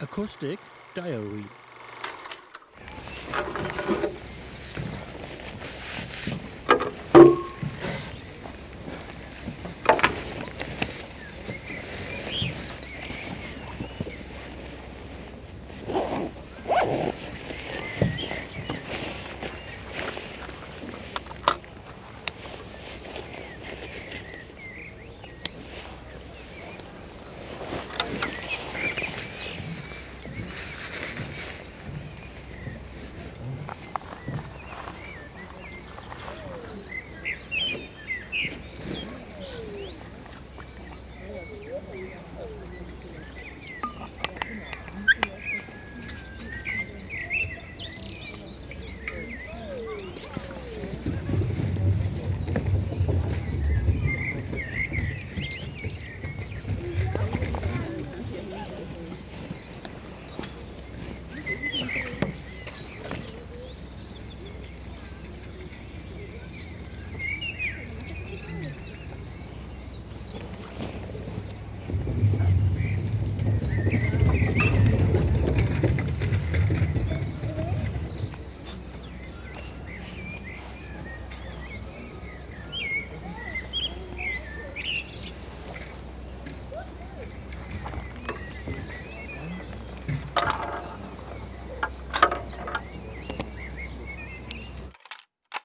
Acoustic Diary